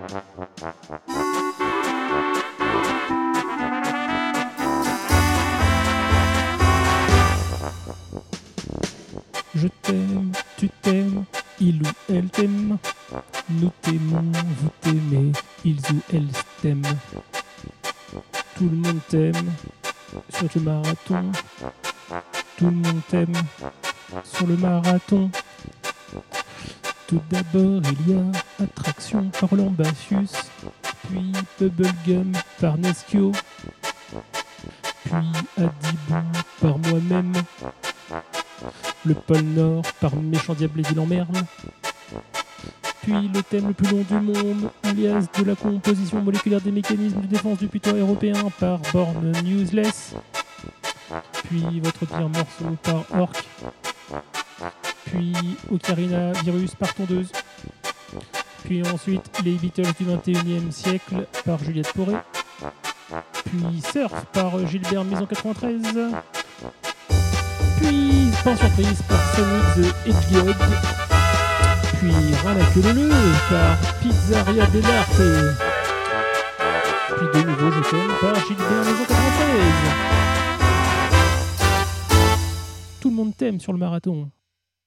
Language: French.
Je t'aime, tu t'aimes, il ou elle t'aime. Nous t'aimons, vous t'aimez, ils ou elles t'aiment. Tout le monde t'aime sur le marathon. Tout le monde t'aime sur le marathon. Tout d'abord, il y a Attraction par Lambacius, puis Bubblegum par Nesquio, puis Adibou par moi-même, le pôle Nord par Méchant Diable et Vilain Merle, puis le thème le plus long du monde, alias de la composition moléculaire des mécanismes de défense du putois européen par Born Newsless, puis votre pire morceau par Orc, puis Ocarina Virus par Tondeuse, puis ensuite les Beatles du 21e siècle par Juliette Poré, puis Surf par Gilbert Maison 93, puis sans surprise par Sonic the Hedgehog, puis Ranaculele par Pizzeria Dell'Arte, puis de nouveau Je t'aime par Gilbert Maison 93. Tout le monde t'aime sur le marathon.